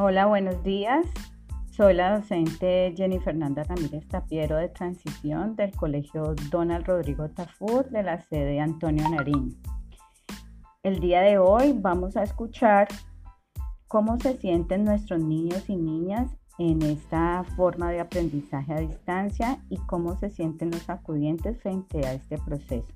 Hola, buenos días. Soy la docente Jenny Fernanda Ramírez Tapiero de Transición del Colegio Donald Rodrigo Tafur de la sede Antonio Narín. El día de hoy vamos a escuchar cómo se sienten nuestros niños y niñas en esta forma de aprendizaje a distancia y cómo se sienten los acudientes frente a este proceso.